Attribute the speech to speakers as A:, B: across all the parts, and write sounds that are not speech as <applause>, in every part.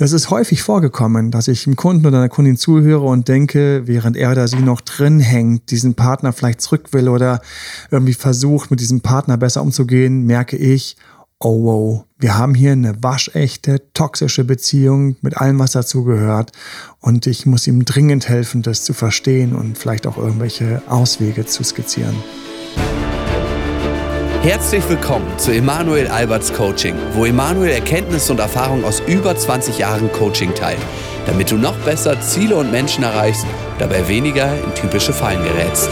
A: Das ist häufig vorgekommen, dass ich einem Kunden oder einer Kundin zuhöre und denke, während er oder sie noch drin hängt, diesen Partner vielleicht zurück will oder irgendwie versucht, mit diesem Partner besser umzugehen, merke ich, oh wow, wir haben hier eine waschechte, toxische Beziehung mit allem, was dazu gehört. Und ich muss ihm dringend helfen, das zu verstehen und vielleicht auch irgendwelche Auswege zu skizzieren.
B: Herzlich willkommen zu Emanuel Alberts Coaching, wo Emanuel Erkenntnisse und Erfahrung aus über 20 Jahren Coaching teilt, damit du noch besser Ziele und Menschen erreichst, dabei weniger in typische Fallen gerätst.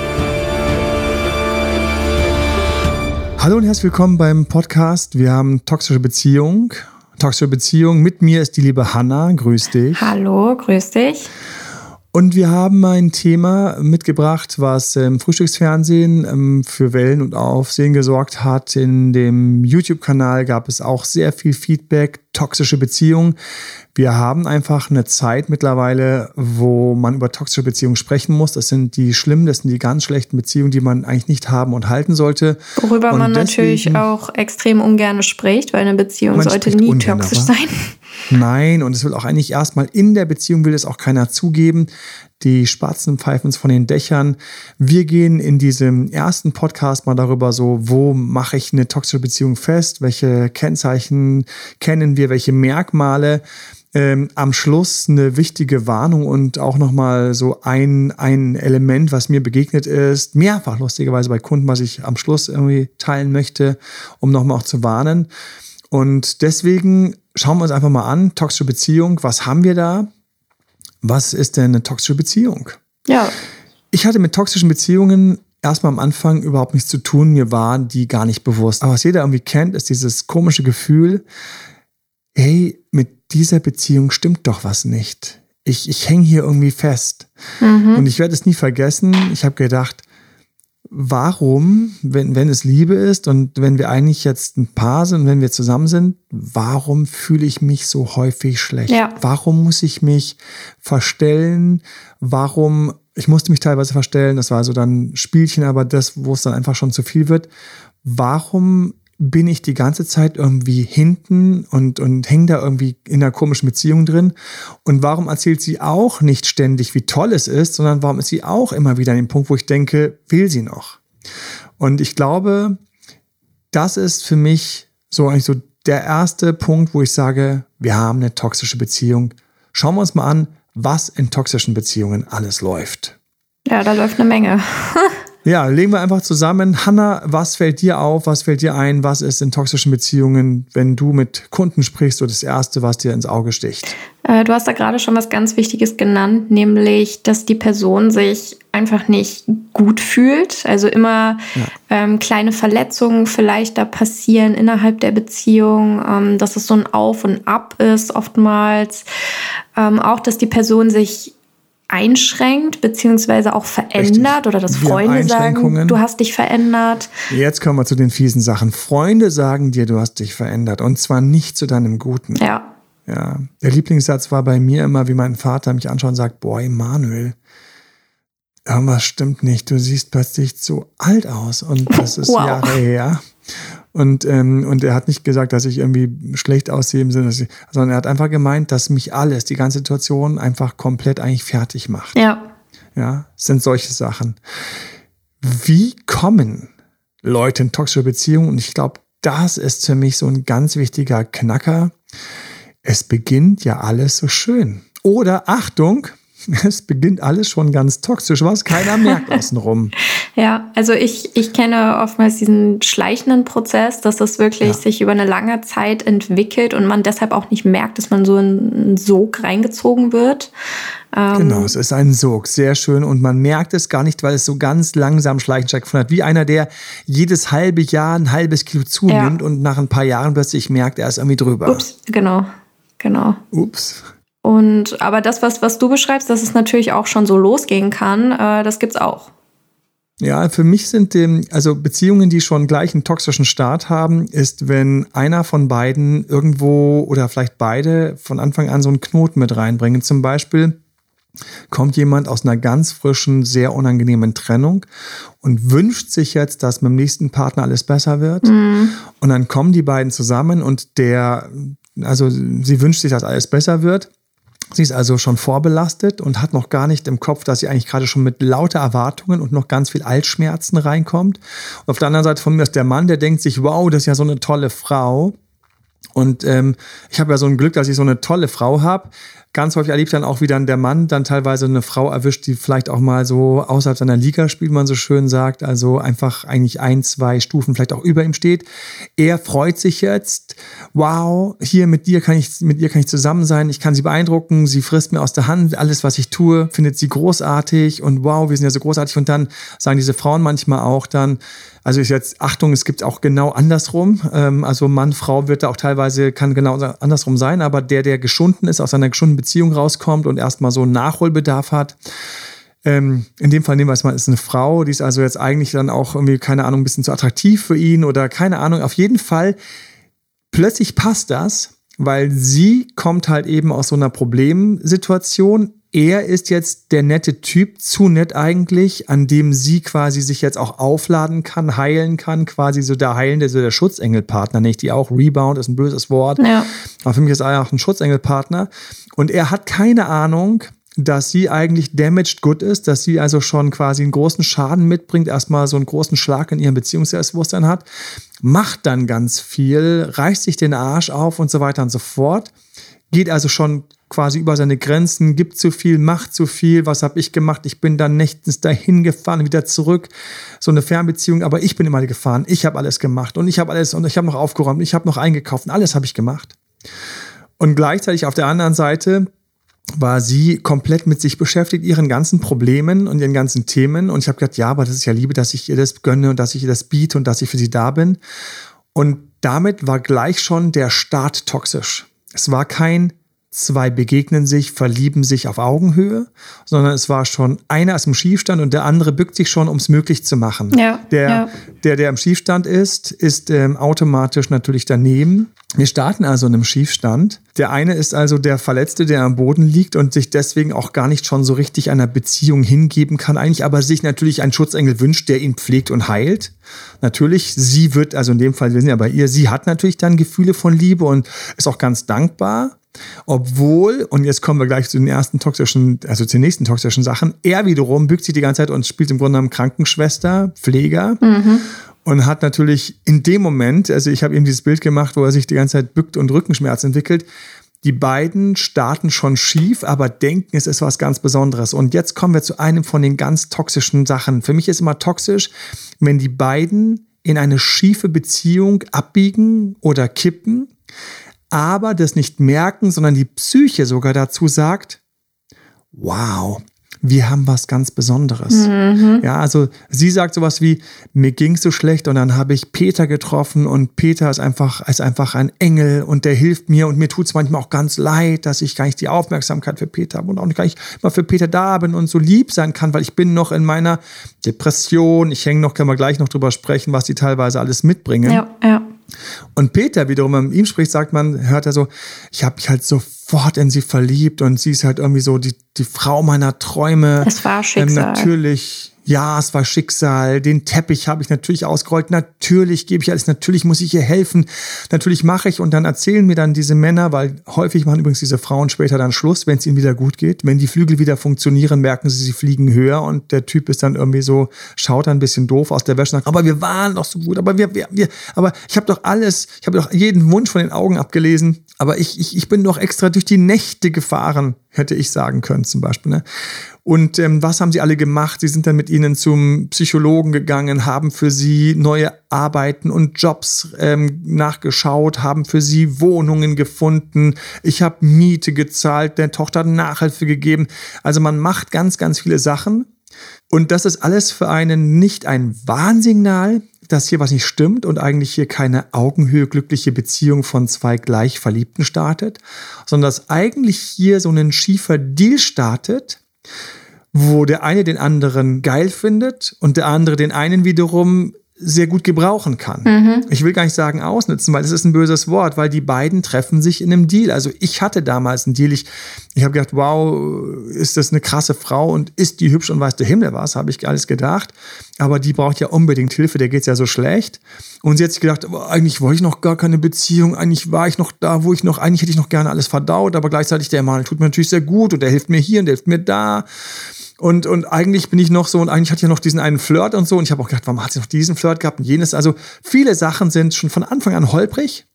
A: Hallo und herzlich willkommen beim Podcast. Wir haben toxische Beziehung. Toxische Beziehung. Mit mir ist die liebe Hanna. Grüß dich.
C: Hallo, grüß dich.
A: Und wir haben ein Thema mitgebracht, was im Frühstücksfernsehen ähm, für Wellen und Aufsehen gesorgt hat. In dem YouTube-Kanal gab es auch sehr viel Feedback, toxische Beziehungen. Wir haben einfach eine Zeit mittlerweile, wo man über toxische Beziehungen sprechen muss. Das sind die schlimmen, das sind die ganz schlechten Beziehungen, die man eigentlich nicht haben und halten sollte.
C: Worüber und man natürlich auch extrem ungern spricht, weil eine Beziehung sollte nie toxisch sein.
A: Nein, und es will auch eigentlich erstmal in der Beziehung will es auch keiner zugeben. Die Spatzen pfeifen uns von den Dächern. Wir gehen in diesem ersten Podcast mal darüber so, wo mache ich eine toxische Beziehung fest? Welche Kennzeichen kennen wir? Welche Merkmale? Ähm, am Schluss eine wichtige Warnung und auch nochmal so ein, ein Element, was mir begegnet ist, mehrfach lustigerweise bei Kunden, was ich am Schluss irgendwie teilen möchte, um nochmal auch zu warnen. Und deswegen schauen wir uns einfach mal an, toxische Beziehung, was haben wir da? Was ist denn eine toxische Beziehung?
C: Ja.
A: Ich hatte mit toxischen Beziehungen erstmal am Anfang überhaupt nichts zu tun. Mir war die gar nicht bewusst. Aber was jeder irgendwie kennt, ist dieses komische Gefühl, hey, mit dieser Beziehung stimmt doch was nicht. Ich, ich hänge hier irgendwie fest. Mhm. Und ich werde es nie vergessen. Ich habe gedacht, warum, wenn, wenn es Liebe ist und wenn wir eigentlich jetzt ein Paar sind, wenn wir zusammen sind, warum fühle ich mich so häufig schlecht? Ja. Warum muss ich mich verstellen? Warum, ich musste mich teilweise verstellen, das war so dann Spielchen, aber das, wo es dann einfach schon zu viel wird. Warum bin ich die ganze Zeit irgendwie hinten und, und hänge da irgendwie in einer komischen Beziehung drin? Und warum erzählt sie auch nicht ständig, wie toll es ist, sondern warum ist sie auch immer wieder an dem Punkt, wo ich denke, will sie noch? Und ich glaube, das ist für mich so eigentlich so der erste Punkt, wo ich sage, wir haben eine toxische Beziehung. Schauen wir uns mal an, was in toxischen Beziehungen alles läuft.
C: Ja, da läuft eine Menge. <laughs>
A: Ja, legen wir einfach zusammen. Hanna, was fällt dir auf? Was fällt dir ein? Was ist in toxischen Beziehungen, wenn du mit Kunden sprichst, so das Erste, was dir ins Auge sticht?
C: Äh, du hast da gerade schon was ganz Wichtiges genannt, nämlich, dass die Person sich einfach nicht gut fühlt. Also immer ja. ähm, kleine Verletzungen vielleicht da passieren innerhalb der Beziehung, ähm, dass es so ein Auf und Ab ist oftmals. Ähm, auch, dass die Person sich einschränkt, beziehungsweise auch verändert Richtig. oder dass Freunde sagen, du hast dich verändert.
A: Jetzt kommen wir zu den fiesen Sachen. Freunde sagen dir, du hast dich verändert und zwar nicht zu deinem Guten.
C: Ja.
A: Ja. Der Lieblingssatz war bei mir immer, wie mein Vater mich anschaut und sagt, boah, Emanuel, irgendwas stimmt nicht, du siehst plötzlich so alt aus und das ist wow. Jahre her. Und, ähm, und er hat nicht gesagt, dass ich irgendwie schlecht aussehe im Sinne, ich, sondern er hat einfach gemeint, dass mich alles, die ganze Situation einfach komplett eigentlich fertig macht.
C: Ja.
A: Ja, sind solche Sachen. Wie kommen Leute in toxische Beziehungen? Und ich glaube, das ist für mich so ein ganz wichtiger Knacker. Es beginnt ja alles so schön. Oder Achtung, es beginnt alles schon ganz toxisch, was keiner merkt <laughs> außenrum.
C: ja, also ich, ich kenne oftmals diesen schleichenden Prozess, dass das wirklich ja. sich über eine lange Zeit entwickelt und man deshalb auch nicht merkt, dass man so in einen Sog reingezogen wird.
A: Ähm, genau, es ist ein Sog, sehr schön und man merkt es gar nicht, weil es so ganz langsam schleichend stattgefunden hat. Wie einer, der jedes halbe Jahr ein halbes Kilo zunimmt ja. und nach ein paar Jahren plötzlich merkt, er ist irgendwie drüber.
C: Ups, genau, genau.
A: Ups.
C: Und aber das, was, was du beschreibst, dass es natürlich auch schon so losgehen kann, äh, das gibt's auch.
A: Ja, für mich sind dem, also Beziehungen, die schon gleich einen toxischen Start haben, ist, wenn einer von beiden irgendwo oder vielleicht beide von Anfang an so einen Knoten mit reinbringen. Zum Beispiel kommt jemand aus einer ganz frischen, sehr unangenehmen Trennung und wünscht sich jetzt, dass mit dem nächsten Partner alles besser wird. Mhm. Und dann kommen die beiden zusammen und der also sie wünscht sich, dass alles besser wird. Sie ist also schon vorbelastet und hat noch gar nicht im Kopf, dass sie eigentlich gerade schon mit lauter Erwartungen und noch ganz viel Altschmerzen reinkommt. Und auf der anderen Seite von mir ist der Mann, der denkt sich, wow, das ist ja so eine tolle Frau. Und ähm, ich habe ja so ein Glück, dass ich so eine tolle Frau habe. Ganz häufig erlebt dann auch, wie dann der Mann dann teilweise eine Frau erwischt, die vielleicht auch mal so außerhalb seiner Liga spielt, man so schön sagt. Also einfach eigentlich ein, zwei Stufen vielleicht auch über ihm steht. Er freut sich jetzt. Wow, hier mit dir kann ich, mit ihr kann ich zusammen sein. Ich kann sie beeindrucken. Sie frisst mir aus der Hand. Alles, was ich tue, findet sie großartig. Und wow, wir sind ja so großartig. Und dann sagen diese Frauen manchmal auch dann, also ist jetzt, Achtung, es gibt auch genau andersrum. Ähm, also Mann, Frau wird da auch teilweise, kann genau andersrum sein, aber der, der geschunden ist, aus einer geschundenen Beziehung rauskommt und erstmal so einen Nachholbedarf hat, ähm, in dem Fall nehmen wir es mal, ist eine Frau, die ist also jetzt eigentlich dann auch irgendwie, keine Ahnung, ein bisschen zu attraktiv für ihn oder keine Ahnung. Auf jeden Fall, plötzlich passt das, weil sie kommt halt eben aus so einer Problemsituation, er ist jetzt der nette Typ, zu nett eigentlich, an dem sie quasi sich jetzt auch aufladen kann, heilen kann, quasi so der heilende, so der Schutzengelpartner, nicht die auch. Rebound ist ein böses Wort. Ja. Aber für mich ist er auch ein Schutzengelpartner. Und er hat keine Ahnung, dass sie eigentlich damaged good ist, dass sie also schon quasi einen großen Schaden mitbringt, erstmal so einen großen Schlag in ihrem Beziehungsselbstbewusstsein hat, macht dann ganz viel, reißt sich den Arsch auf und so weiter und so fort geht also schon quasi über seine Grenzen, gibt zu viel, macht zu viel. Was habe ich gemacht? Ich bin dann nächtens dahin gefahren, wieder zurück. So eine Fernbeziehung, aber ich bin immer gefahren. Ich habe alles gemacht und ich habe alles und ich habe noch aufgeräumt, ich habe noch eingekauft und alles habe ich gemacht. Und gleichzeitig auf der anderen Seite war sie komplett mit sich beschäftigt, ihren ganzen Problemen und ihren ganzen Themen. Und ich habe gedacht, ja, aber das ist ja Liebe, dass ich ihr das gönne und dass ich ihr das biete und dass ich für sie da bin. Und damit war gleich schon der Start toxisch. Es war kein zwei begegnen sich, verlieben sich auf Augenhöhe, sondern es war schon einer ist im Schiefstand und der andere bückt sich schon, um es möglich zu machen. Ja, der, ja. der, der im Schiefstand ist, ist ähm, automatisch natürlich daneben. Wir starten also in einem Schiefstand. Der eine ist also der Verletzte, der am Boden liegt und sich deswegen auch gar nicht schon so richtig einer Beziehung hingeben kann, eigentlich aber sich natürlich einen Schutzengel wünscht, der ihn pflegt und heilt. Natürlich, sie wird, also in dem Fall, wir sind ja bei ihr, sie hat natürlich dann Gefühle von Liebe und ist auch ganz dankbar. Obwohl, und jetzt kommen wir gleich zu den ersten toxischen, also zu den nächsten toxischen Sachen, er wiederum bückt sich die ganze Zeit und spielt im Grunde genommen Krankenschwester, Pfleger. Mhm. Und hat natürlich in dem Moment, also ich habe ihm dieses Bild gemacht, wo er sich die ganze Zeit bückt und Rückenschmerz entwickelt. Die beiden starten schon schief, aber denken, es ist was ganz Besonderes. Und jetzt kommen wir zu einem von den ganz toxischen Sachen. Für mich ist immer toxisch, wenn die beiden in eine schiefe Beziehung abbiegen oder kippen, aber das nicht merken, sondern die Psyche sogar dazu sagt, wow, wir haben was ganz Besonderes. Mhm. Ja, also sie sagt sowas wie, mir ging so schlecht und dann habe ich Peter getroffen und Peter ist einfach, ist einfach ein Engel und der hilft mir und mir tut es manchmal auch ganz leid, dass ich gar nicht die Aufmerksamkeit für Peter habe und auch gar nicht mal für Peter da bin und so lieb sein kann, weil ich bin noch in meiner Depression. Ich hänge noch, können wir gleich noch drüber sprechen, was die teilweise alles mitbringen. Ja, ja. Und Peter wiederum, wenn man mit ihm spricht, sagt man, hört er so, ich habe mich halt sofort in sie verliebt und sie ist halt irgendwie so die, die Frau meiner Träume.
C: Es war Schicksal.
A: Ähm, natürlich, ja, es war Schicksal, den Teppich habe ich natürlich ausgerollt, natürlich gebe ich alles, natürlich muss ich ihr helfen, natürlich mache ich. Und dann erzählen mir dann diese Männer, weil häufig machen übrigens diese Frauen später dann Schluss, wenn es ihnen wieder gut geht. Wenn die Flügel wieder funktionieren, merken sie, sie fliegen höher. Und der Typ ist dann irgendwie so, schaut dann ein bisschen doof aus der Wäsche. Und sagt, aber wir waren doch so gut, aber wir, wir, wir aber ich habe doch alles, ich habe doch jeden Wunsch von den Augen abgelesen, aber ich, ich, ich bin doch extra durch die Nächte gefahren, hätte ich sagen können zum Beispiel. Ne? Und ähm, was haben sie alle gemacht? Sie sind dann mit ihnen zum Psychologen gegangen, haben für sie neue Arbeiten und Jobs ähm, nachgeschaut, haben für sie Wohnungen gefunden. Ich habe Miete gezahlt, der Tochter Nachhilfe gegeben. Also man macht ganz, ganz viele Sachen. Und das ist alles für einen nicht ein Warnsignal, dass hier was nicht stimmt und eigentlich hier keine Augenhöhe glückliche Beziehung von zwei gleich Verliebten startet, sondern dass eigentlich hier so ein schiefer Deal startet, wo der eine den anderen geil findet und der andere den einen wiederum sehr gut gebrauchen kann. Mhm. Ich will gar nicht sagen ausnutzen, weil das ist ein böses Wort, weil die beiden treffen sich in einem Deal. Also ich hatte damals einen Deal. Ich, ich habe gedacht, wow, ist das eine krasse Frau und ist die hübsch und weiß der Himmel was, habe ich alles gedacht. Aber die braucht ja unbedingt Hilfe, der geht's ja so schlecht. Und sie hat sich gedacht, aber eigentlich wollte ich noch gar keine Beziehung, eigentlich war ich noch da, wo ich noch, eigentlich hätte ich noch gerne alles verdaut, aber gleichzeitig der Mann tut mir natürlich sehr gut und der hilft mir hier und der hilft mir da. Und, und eigentlich bin ich noch so, und eigentlich hatte ich ja noch diesen einen Flirt und so. Und ich habe auch gedacht, warum hat sie noch diesen Flirt gehabt und jenes? Also viele Sachen sind schon von Anfang an holprig,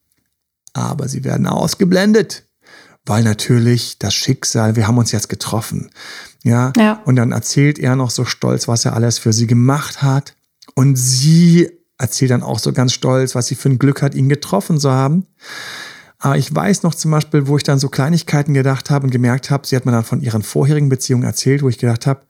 A: aber sie werden ausgeblendet. Weil natürlich das Schicksal, wir haben uns jetzt getroffen. Ja? ja. Und dann erzählt er noch so stolz, was er alles für sie gemacht hat. Und sie erzählt dann auch so ganz stolz, was sie für ein Glück hat, ihn getroffen zu haben. Aber ich weiß noch zum Beispiel, wo ich dann so Kleinigkeiten gedacht habe und gemerkt habe, sie hat mir dann von ihren vorherigen Beziehungen erzählt, wo ich gedacht habe,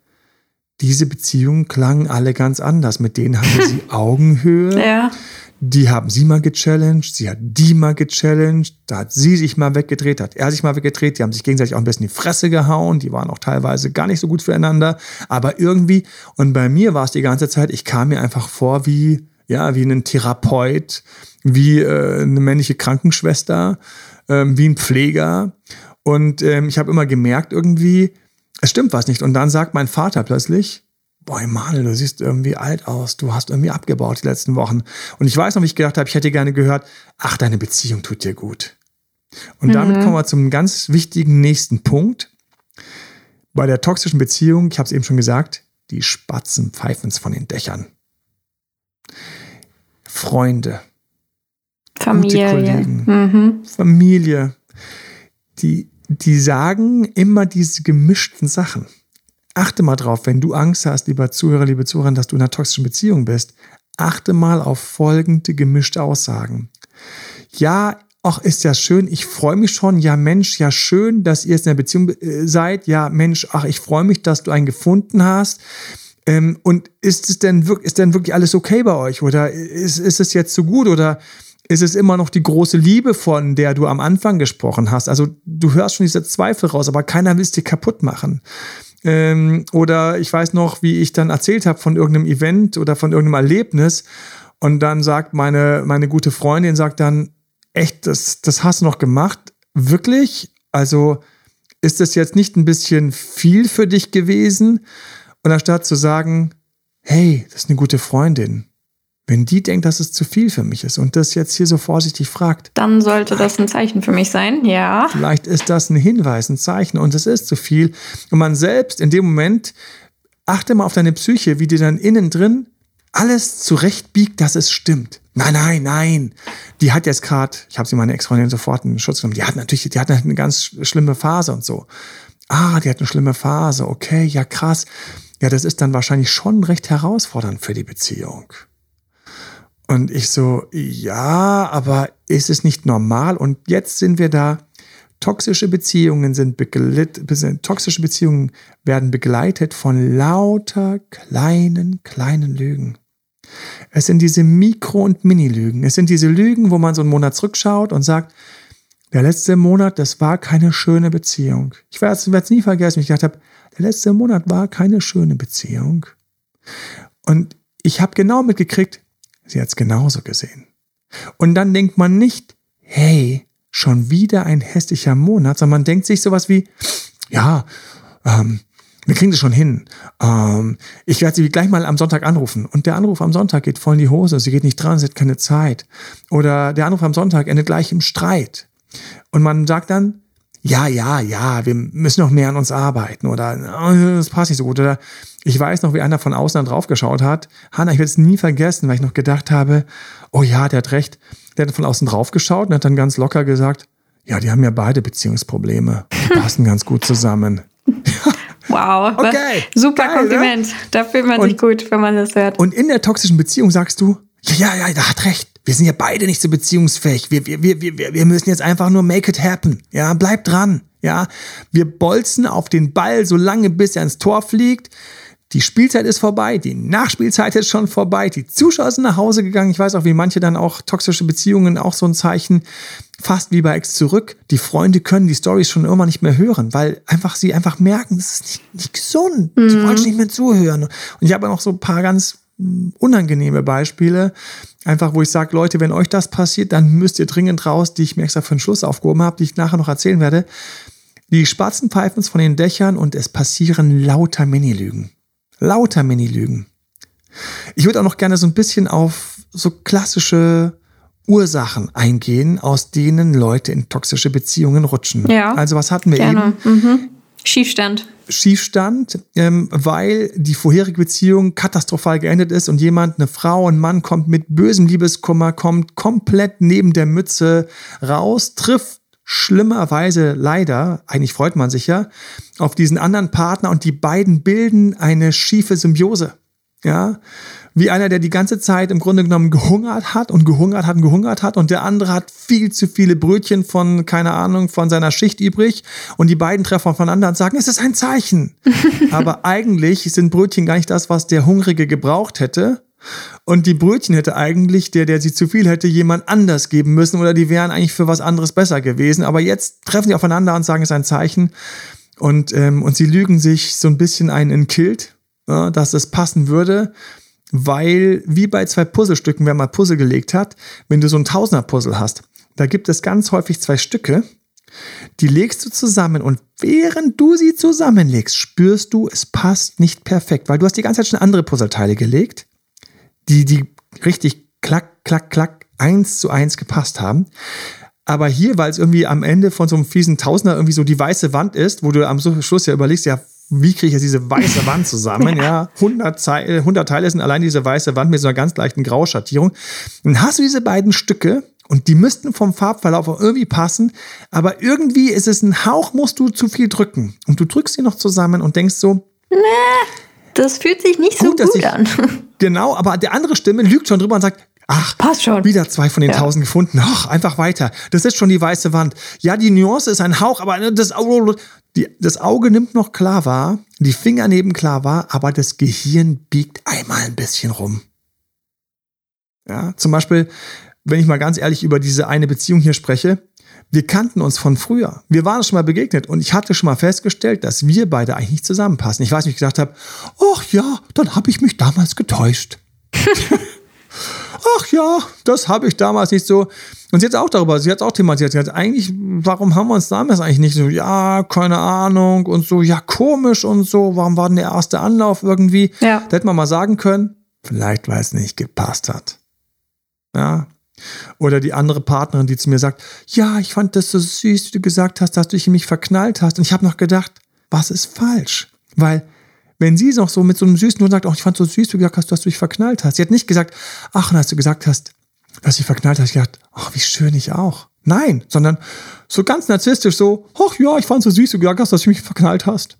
A: diese Beziehungen klangen alle ganz anders. Mit denen hatte sie <laughs> Augenhöhe. Ja. Die haben sie mal gechallenged, sie hat die mal gechallenged, da hat sie sich mal weggedreht, hat er sich mal weggedreht, die haben sich gegenseitig auch ein bisschen in die Fresse gehauen, die waren auch teilweise gar nicht so gut füreinander, aber irgendwie, und bei mir war es die ganze Zeit, ich kam mir einfach vor wie, ja, wie ein Therapeut, wie äh, eine männliche Krankenschwester, ähm, wie ein Pfleger. Und ähm, ich habe immer gemerkt irgendwie, es stimmt was nicht. Und dann sagt mein Vater plötzlich, boah, Emanuel, du siehst irgendwie alt aus, du hast irgendwie abgebaut die letzten Wochen. Und ich weiß noch, wie ich gedacht habe, ich hätte gerne gehört, ach, deine Beziehung tut dir gut. Und mhm. damit kommen wir zum ganz wichtigen nächsten Punkt. Bei der toxischen Beziehung, ich habe es eben schon gesagt, die Spatzen pfeifen es von den Dächern. Freunde,
C: Familie.
A: Kollegen, mhm. Familie, die, die sagen immer diese gemischten Sachen. Achte mal drauf, wenn du Angst hast, lieber Zuhörer, liebe Zuhörer, dass du in einer toxischen Beziehung bist, achte mal auf folgende gemischte Aussagen. Ja, ach, ist ja schön, ich freue mich schon, ja Mensch, ja schön, dass ihr jetzt in einer Beziehung äh, seid, ja Mensch, ach, ich freue mich, dass du einen gefunden hast. Ähm, und ist es denn wirklich, ist denn wirklich alles okay bei euch? Oder ist, ist es jetzt so gut? Oder ist es immer noch die große Liebe, von der du am Anfang gesprochen hast. Also du hörst schon diese Zweifel raus, aber keiner will es dir kaputt machen. Ähm, oder ich weiß noch, wie ich dann erzählt habe von irgendeinem Event oder von irgendeinem Erlebnis. Und dann sagt meine, meine gute Freundin, sagt dann, echt, das, das hast du noch gemacht? Wirklich? Also ist das jetzt nicht ein bisschen viel für dich gewesen? Und anstatt zu sagen, hey, das ist eine gute Freundin, wenn die denkt, dass es zu viel für mich ist und das jetzt hier so vorsichtig fragt,
C: dann sollte das ein Zeichen für mich sein, ja.
A: Vielleicht ist das ein Hinweis, ein Zeichen und es ist zu viel. Und man selbst in dem Moment, achte mal auf deine Psyche, wie dir dann innen drin alles zurechtbiegt, dass es stimmt. Nein, nein, nein. Die hat jetzt gerade, ich habe sie meine Ex-Freundin sofort in Schutz genommen, die hat natürlich, die hat eine ganz schlimme Phase und so. Ah, die hat eine schlimme Phase, okay, ja krass. Ja, das ist dann wahrscheinlich schon recht herausfordernd für die Beziehung. Und ich so, ja, aber ist es nicht normal? Und jetzt sind wir da. Toxische Beziehungen sind begleitet, toxische Beziehungen werden begleitet von lauter kleinen, kleinen Lügen. Es sind diese Mikro- und Mini-Lügen. Es sind diese Lügen, wo man so einen Monat zurückschaut und sagt, der letzte Monat, das war keine schöne Beziehung. Ich werde es nie vergessen, ich gedacht habe, der letzte Monat war keine schöne Beziehung. Und ich habe genau mitgekriegt, Sie hat es genauso gesehen. Und dann denkt man nicht, hey, schon wieder ein hässlicher Monat, sondern man denkt sich sowas wie, ja, ähm, wir kriegen das schon hin. Ähm, ich werde sie gleich mal am Sonntag anrufen. Und der Anruf am Sonntag geht voll in die Hose. Sie geht nicht dran, sie hat keine Zeit. Oder der Anruf am Sonntag endet gleich im Streit. Und man sagt dann, ja, ja, ja, wir müssen noch mehr an uns arbeiten. Oder oh, das passt nicht so gut. Oder ich weiß noch, wie einer von außen dann drauf geschaut hat. Hanna, ich werde es nie vergessen, weil ich noch gedacht habe, oh ja, der hat recht. Der hat von außen drauf geschaut und hat dann ganz locker gesagt, ja, die haben ja beide Beziehungsprobleme. Die <laughs> passen ganz gut zusammen. <laughs>
C: Wow, okay. super Geil, ne? Kompliment. Ne? Da fühlt man und, sich gut, wenn man das hört.
A: Und in der toxischen Beziehung sagst du, ja, ja, ja, der hat recht. Wir sind ja beide nicht so beziehungsfähig. Wir, wir, wir, wir, wir müssen jetzt einfach nur make it happen. Ja, bleib dran. Ja, wir bolzen auf den Ball so lange, bis er ins Tor fliegt. Die Spielzeit ist vorbei, die Nachspielzeit ist schon vorbei, die Zuschauer sind nach Hause gegangen. Ich weiß auch, wie manche dann auch toxische Beziehungen auch so ein Zeichen, fast wie bei Ex zurück. Die Freunde können die Stories schon immer nicht mehr hören, weil einfach sie einfach merken, das ist nicht, nicht gesund. Mhm. Sie wollen nicht mehr zuhören. Und ich habe noch so ein paar ganz unangenehme Beispiele. Einfach, wo ich sage, Leute, wenn euch das passiert, dann müsst ihr dringend raus, die ich mir extra für den Schluss aufgehoben habe, die ich nachher noch erzählen werde. Die Spatzen pfeifen von den Dächern und es passieren lauter Mini-Lügen. Lauter Mini-Lügen. Ich würde auch noch gerne so ein bisschen auf so klassische Ursachen eingehen, aus denen Leute in toxische Beziehungen rutschen.
C: Ja.
A: Also was hatten wir
C: Gerne.
A: eben?
C: Mhm. Schiefstand.
A: Schiefstand, ähm, weil die vorherige Beziehung katastrophal geendet ist und jemand, eine Frau, ein Mann kommt mit bösem Liebeskummer, kommt komplett neben der Mütze raus, trifft schlimmerweise leider, eigentlich freut man sich ja, auf diesen anderen Partner und die beiden bilden eine schiefe Symbiose. Ja, wie einer, der die ganze Zeit im Grunde genommen gehungert hat und gehungert hat und gehungert hat und der andere hat viel zu viele Brötchen von, keine Ahnung, von seiner Schicht übrig und die beiden treffen aufeinander und sagen, es ist ein Zeichen. <laughs> Aber eigentlich sind Brötchen gar nicht das, was der Hungrige gebraucht hätte. Und die Brötchen hätte eigentlich, der, der sie zu viel hätte, jemand anders geben müssen oder die wären eigentlich für was anderes besser gewesen. Aber jetzt treffen sie aufeinander und sagen, es ist ein Zeichen. Und, ähm, und sie lügen sich so ein bisschen ein in Kilt, ja, dass es passen würde weil wie bei zwei Puzzlestücken, wer mal Puzzle gelegt hat, wenn du so ein Tausender-Puzzle hast, da gibt es ganz häufig zwei Stücke, die legst du zusammen und während du sie zusammenlegst, spürst du, es passt nicht perfekt, weil du hast die ganze Zeit schon andere Puzzleteile gelegt, die, die richtig klack, klack, klack, eins zu eins gepasst haben. Aber hier, weil es irgendwie am Ende von so einem fiesen Tausender irgendwie so die weiße Wand ist, wo du am Schluss ja überlegst, ja, wie kriege ich jetzt diese weiße <laughs> Wand zusammen? ja, 100, Teile, 100 Teile sind allein diese weiße Wand mit so einer ganz leichten Grauschattierung. Dann hast du diese beiden Stücke und die müssten vom Farbverlauf auch irgendwie passen, aber irgendwie ist es ein Hauch, musst du zu viel drücken. Und du drückst sie noch zusammen und denkst so,
C: nee, das fühlt sich nicht gut, so gut ich, an. <laughs>
A: Genau, aber der andere Stimme lügt schon drüber und sagt, Ach,
C: passt schon.
A: Wieder zwei von den ja. tausend gefunden. Ach, einfach weiter. Das ist schon die weiße Wand. Ja, die Nuance ist ein Hauch, aber das, die, das Auge nimmt noch klar wahr, die Finger nehmen klar wahr, aber das Gehirn biegt einmal ein bisschen rum. Ja, zum Beispiel, wenn ich mal ganz ehrlich über diese eine Beziehung hier spreche, wir kannten uns von früher. Wir waren schon mal begegnet und ich hatte schon mal festgestellt, dass wir beide eigentlich nicht zusammenpassen. Ich weiß, wie ich gedacht habe, ach ja, dann habe ich mich damals getäuscht. <laughs> ach ja, das habe ich damals nicht so. Und sie hat auch darüber, sie hat auch thematisiert. Sie hat eigentlich, warum haben wir uns damals eigentlich nicht so, ja, keine Ahnung und so, ja, komisch und so, warum war denn der erste Anlauf irgendwie? Ja. Da hätte man mal sagen können, vielleicht weil es nicht gepasst hat. Ja. Oder die andere Partnerin, die zu mir sagt, ja, ich fand das so süß, wie du gesagt hast, dass du dich in mich verknallt hast. Und ich habe noch gedacht, was ist falsch? Weil wenn sie noch so mit so einem süßen Ton sagt, oh, ich fand so süß, wie du gesagt hast, dass du dich verknallt hast. Sie hat nicht gesagt, ach, und als du gesagt hast, dass sie verknallt hast, ich gedacht, ach, wie schön ich auch. Nein, sondern so ganz narzisstisch so, ach ja, ich fand so süß, wie du gesagt hast, dass du mich verknallt hast.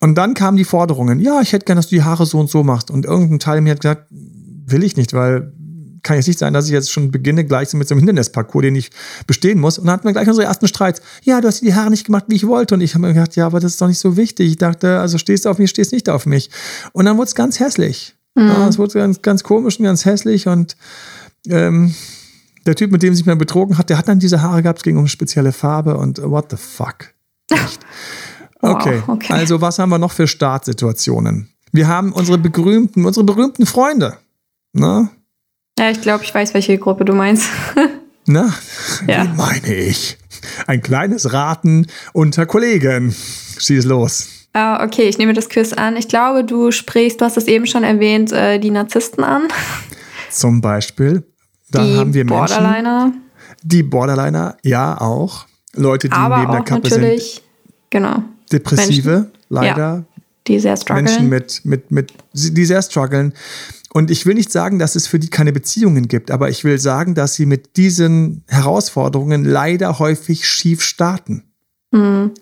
A: Und dann kamen die Forderungen, ja, ich hätte gern, dass du die Haare so und so machst. Und irgendein Teil mir hat gesagt, will ich nicht, weil kann jetzt nicht sein, dass ich jetzt schon beginne gleich so mit so einem Hindernisparcours, den ich bestehen muss. Und dann hatten wir gleich unsere ersten Streits. Ja, du hast die Haare nicht gemacht, wie ich wollte. Und ich habe mir gedacht, ja, aber das ist doch nicht so wichtig. Ich dachte, also stehst du auf mich, stehst nicht auf mich. Und dann wurde es ganz hässlich. Mhm. Ja, es wurde ganz, ganz komisch und ganz hässlich. Und ähm, der Typ, mit dem sich mal betrogen hat, der hat dann diese Haare gehabt, es ging um eine spezielle Farbe und what the fuck. Echt? <laughs> Okay. Wow, okay. Also, was haben wir noch für Startsituationen? Wir haben unsere berühmten, unsere berühmten Freunde. Ne?
C: Ja, ich glaube, ich weiß, welche Gruppe du meinst. <laughs>
A: Na, ja. wie meine ich? Ein kleines Raten unter Kollegen. Schieß los.
C: Uh, okay, ich nehme das Quiz an. Ich glaube, du sprichst, du hast es eben schon erwähnt, äh, die Narzissten an. <laughs>
A: Zum Beispiel. Da die haben wir Menschen.
C: Borderliner.
A: Die Borderliner, ja, auch. Leute, die
C: Aber
A: neben der Kappe sind.
C: Genau.
A: Depressive, Menschen, leider. Ja,
C: die sehr strugglen.
A: Menschen mit, mit, mit, die sehr strugglen. Und ich will nicht sagen, dass es für die keine Beziehungen gibt, aber ich will sagen, dass sie mit diesen Herausforderungen leider häufig schief starten. Mhm.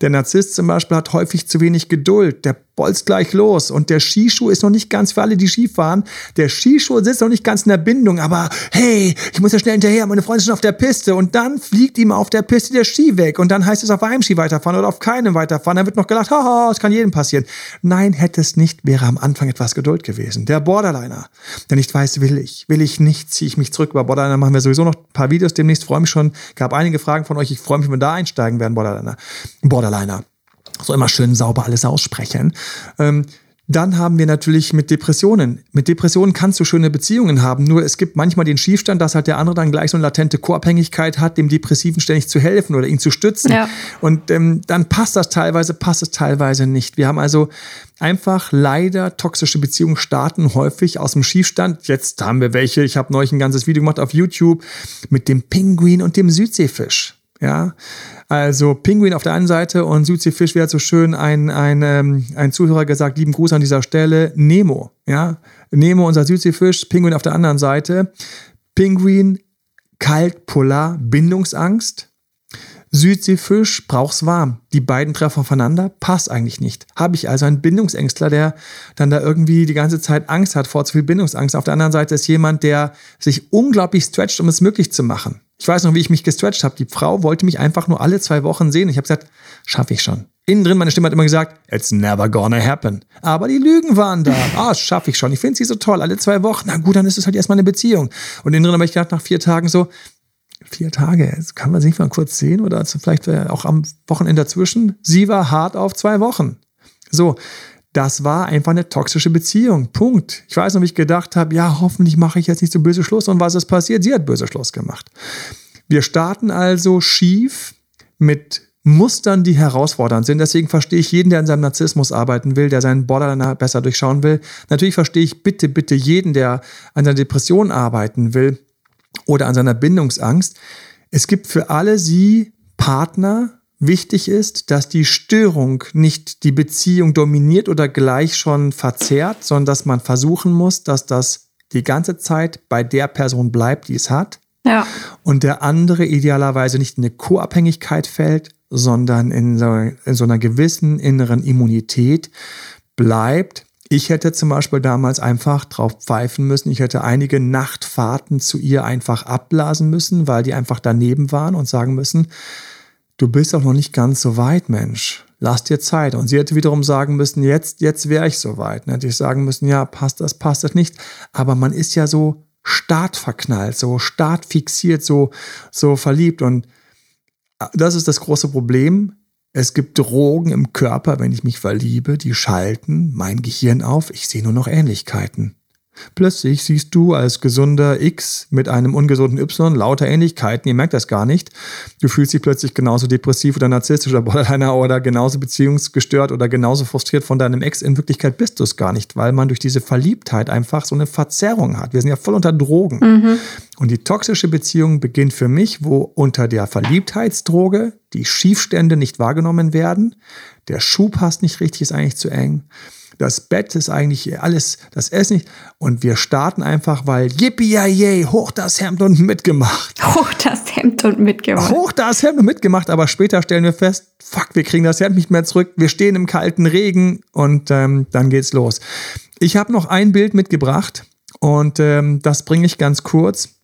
A: Der Narzisst zum Beispiel hat häufig zu wenig Geduld. Der bolzt gleich los. Und der Skischuh ist noch nicht ganz für alle, die Ski fahren. Der Skischuh sitzt noch nicht ganz in der Bindung. Aber hey, ich muss ja schnell hinterher. Meine Freunde sind auf der Piste. Und dann fliegt ihm auf der Piste der Ski weg. Und dann heißt es auf einem Ski weiterfahren oder auf keinem weiterfahren. Dann wird noch gelacht, haha, das kann jedem passieren. Nein, hätte es nicht, wäre am Anfang etwas Geduld gewesen. Der Borderliner, der nicht weiß, will ich, will ich nicht, ziehe ich mich zurück. Über Borderliner machen wir sowieso noch ein paar Videos demnächst. Freue mich schon. Gab einige Fragen von euch. Ich freue mich, wenn wir da einsteigen werden, Borderliner. Borderliner so immer schön sauber alles aussprechen. Ähm, Dann haben wir natürlich mit Depressionen. Mit Depressionen kannst du schöne Beziehungen haben, nur es gibt manchmal den Schiefstand, dass halt der andere dann gleich so eine latente Co-Abhängigkeit hat, dem Depressiven ständig zu helfen oder ihn zu stützen. Ja. Und ähm, dann passt das teilweise, passt es teilweise nicht. Wir haben also einfach leider toxische Beziehungen starten häufig aus dem Schiefstand. Jetzt haben wir welche. Ich habe neulich ein ganzes Video gemacht auf YouTube mit dem Pinguin und dem Südseefisch. Ja, also Pinguin auf der einen Seite und Südseefisch wäre so schön ein, ein, ähm, ein Zuhörer gesagt, lieben Gruß an dieser Stelle, Nemo. Ja, Nemo, unser Südseefisch, Pinguin auf der anderen Seite. Pinguin, kalt, polar, Bindungsangst. Südseefisch braucht's warm. Die beiden treffen aufeinander, passt eigentlich nicht. Habe ich also einen Bindungsängstler, der dann da irgendwie die ganze Zeit Angst hat vor zu viel Bindungsangst. Auf der anderen Seite ist jemand, der sich unglaublich stretcht, um es möglich zu machen. Ich weiß noch, wie ich mich gestretcht habe. Die Frau wollte mich einfach nur alle zwei Wochen sehen. Ich habe gesagt, schaffe ich schon. Innen drin, meine Stimme hat immer gesagt, it's never gonna happen. Aber die Lügen waren da. <laughs> Ah, das schaffe ich schon. Ich finde sie so toll. Alle zwei Wochen. Na gut, dann ist es halt erstmal eine Beziehung. Und innen drin habe ich gedacht, nach vier Tagen so, vier Tage, kann man sich mal kurz sehen oder vielleicht auch am Wochenende dazwischen. Sie war hart auf zwei Wochen. So, das war einfach eine toxische Beziehung. Punkt. Ich weiß noch, wie ich gedacht habe, ja, hoffentlich mache ich jetzt nicht so böse Schluss. Und was ist passiert? Sie hat böse Schluss gemacht. Wir starten also schief mit Mustern, die herausfordernd sind. Deswegen verstehe ich jeden, der an seinem Narzissmus arbeiten will, der seinen Borderline besser durchschauen will. Natürlich verstehe ich bitte, bitte jeden, der an seiner Depression arbeiten will oder an seiner Bindungsangst. Es gibt für alle sie Partner, Wichtig ist, dass die Störung nicht die Beziehung dominiert oder gleich schon verzerrt, sondern dass man versuchen muss, dass das die ganze Zeit bei der Person bleibt, die es hat. Ja. Und der andere idealerweise nicht in eine Co-Abhängigkeit fällt, sondern in so, in so einer gewissen inneren Immunität bleibt. Ich hätte zum Beispiel damals einfach drauf pfeifen müssen. Ich hätte einige Nachtfahrten zu ihr einfach abblasen müssen, weil die einfach daneben waren und sagen müssen, du bist auch noch nicht ganz so weit, Mensch. Lass dir Zeit. Und sie hätte wiederum sagen müssen, jetzt, jetzt wäre ich so weit. Dann hätte ich sagen müssen, ja, passt das, passt das nicht. Aber man ist ja so startverknallt, so startfixiert, so, so verliebt. Und das ist das große Problem. Es gibt Drogen im Körper, wenn ich mich verliebe, die schalten mein Gehirn auf. Ich sehe nur noch Ähnlichkeiten. Plötzlich siehst du als gesunder X mit einem ungesunden Y lauter Ähnlichkeiten, ihr merkt das gar nicht. Du fühlst dich plötzlich genauso depressiv oder narzisstisch oder Borderliner oder genauso beziehungsgestört oder genauso frustriert von deinem Ex. In Wirklichkeit bist du es gar nicht, weil man durch diese Verliebtheit einfach so eine Verzerrung hat. Wir sind ja voll unter Drogen. Mhm. Und die toxische Beziehung beginnt für mich, wo unter der Verliebtheitsdroge die Schiefstände nicht wahrgenommen werden, der Schuh passt nicht richtig, ist eigentlich zu eng das Bett ist eigentlich alles, das Essen nicht. Und wir starten einfach, weil yippie yay, hoch das Hemd und mitgemacht. <laughs>
C: Hoch das Hemd und mitgemacht.
A: Hoch das Hemd und mitgemacht, aber später stellen wir fest, fuck, wir kriegen das Hemd nicht mehr zurück. Wir stehen im kalten Regen und ähm, dann geht's los. Ich habe noch ein Bild mitgebracht und ähm, das bringe ich ganz kurz.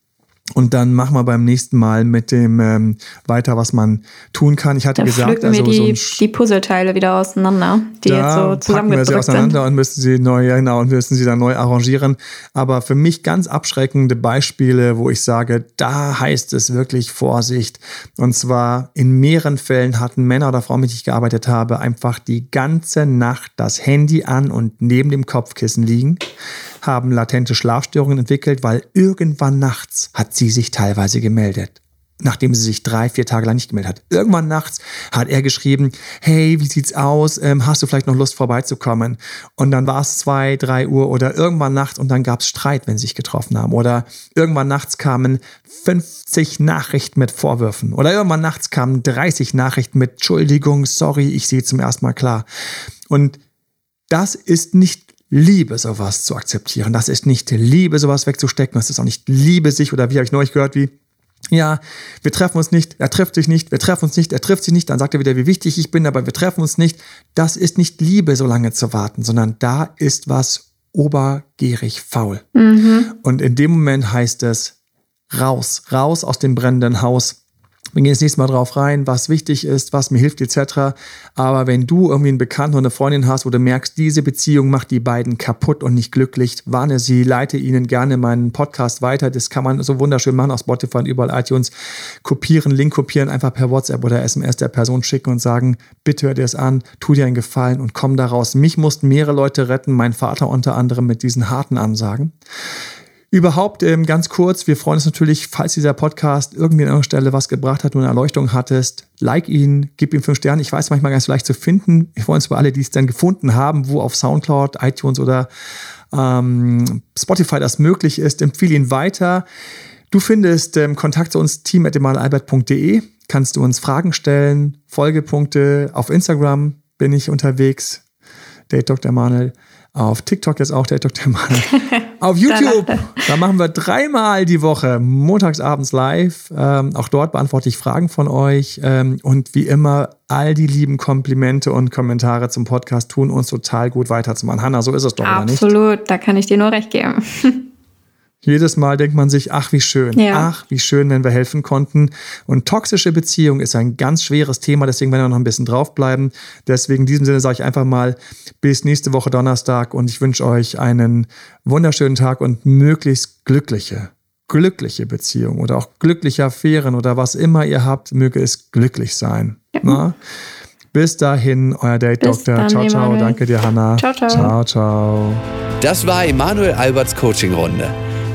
A: Und dann machen wir beim nächsten Mal mit dem ähm, weiter, was man tun kann. Ich hatte
C: dann
A: gesagt,
C: also wir die, so die Puzzleteile wieder auseinander, die
A: jetzt so zusammengedrückt wir sie auseinander sind. und müssen sie neu, ja genau, und müssen sie dann neu arrangieren. Aber für mich ganz abschreckende Beispiele, wo ich sage, da heißt es wirklich Vorsicht. Und zwar in mehreren Fällen hatten Männer oder Frauen, mit denen ich gearbeitet habe, einfach die ganze Nacht das Handy an und neben dem Kopfkissen liegen haben latente Schlafstörungen entwickelt, weil irgendwann nachts hat sie sich teilweise gemeldet nachdem sie sich drei, vier Tage lang nicht gemeldet hat. Irgendwann nachts hat er geschrieben, hey, wie sieht's aus? Ähm, hast du vielleicht noch Lust vorbeizukommen? Und dann war es zwei, drei Uhr oder irgendwann nachts und dann gab es Streit, wenn sie sich getroffen haben. Oder irgendwann nachts kamen 50 Nachrichten mit Vorwürfen. Oder irgendwann nachts kamen 30 Nachrichten mit Entschuldigung, sorry, ich sehe zum ersten Mal klar. Und das ist nicht Liebe, sowas zu akzeptieren. Das ist nicht Liebe, sowas wegzustecken. Das ist auch nicht Liebe, sich, oder wie habe ich neulich gehört, wie, ja, wir treffen uns nicht, er trifft sich nicht, wir treffen uns nicht, er trifft sich nicht, dann sagt er wieder, wie wichtig ich bin, aber wir treffen uns nicht. Das ist nicht Liebe, so lange zu warten, sondern da ist was obergierig faul. Mhm. Und in dem Moment heißt es, raus, raus aus dem brennenden Haus, Wir gehen das nächste Mal drauf rein, was wichtig ist, was mir hilft, etc. Aber wenn du irgendwie einen Bekannten oder eine Freundin hast, wo du merkst, diese Beziehung macht die beiden kaputt und nicht glücklich, warne sie, leite ihnen gerne meinen Podcast weiter. Das kann man so wunderschön machen auf Spotify und überall iTunes. Kopieren, Link kopieren, einfach per WhatsApp oder SMS der Person schicken und sagen, bitte hör dir das an, tu dir einen Gefallen und komm daraus. Mich mussten mehrere Leute retten, mein Vater unter anderem mit diesen harten Ansagen. Überhaupt ähm, ganz kurz, wir freuen uns natürlich, falls dieser Podcast irgendwie an irgendeiner Stelle was gebracht hat, du eine Erleuchtung hattest, like ihn, gib ihm fünf Sterne. Ich weiß manchmal ganz leicht zu finden. Wir freuen uns über alle, die es dann gefunden haben, wo auf Soundcloud, iTunes oder ähm, Spotify das möglich ist. Empfehle ihn weiter. Du findest ähm, Kontakt zu uns team.emalalbert.de. Kannst du uns Fragen stellen, Folgepunkte. Auf Instagram bin ich unterwegs. Date Dr. Manuel. Auf TikTok ist auch der Dr. Mann. <laughs> Auf YouTube, da machen wir dreimal die Woche, montags abends live. Ähm, auch dort beantworte ich Fragen von euch. Ähm, und wie immer, all die lieben Komplimente und Kommentare zum Podcast tun uns total gut weiterzumachen. Hanna, so ist es doch,
C: Absolut,
A: nicht?
C: Absolut, da kann ich dir nur recht geben. <laughs>
A: Jedes Mal denkt man sich, ach wie schön, ja. ach wie schön, wenn wir helfen konnten. Und toxische Beziehung ist ein ganz schweres Thema, deswegen werden wir noch ein bisschen draufbleiben. Deswegen in diesem Sinne sage ich einfach mal bis nächste Woche Donnerstag und ich wünsche euch einen wunderschönen Tag und möglichst glückliche, glückliche Beziehung oder auch glückliche Affären oder was immer ihr habt, möge es glücklich sein. Ja. Bis dahin, euer Date Doktor. Ciao, ciao. Emanuel. Danke dir, Hanna.
C: Ciao, ciao.
A: Ciao, ciao.
B: Das war Emanuel Alberts Coaching-Runde.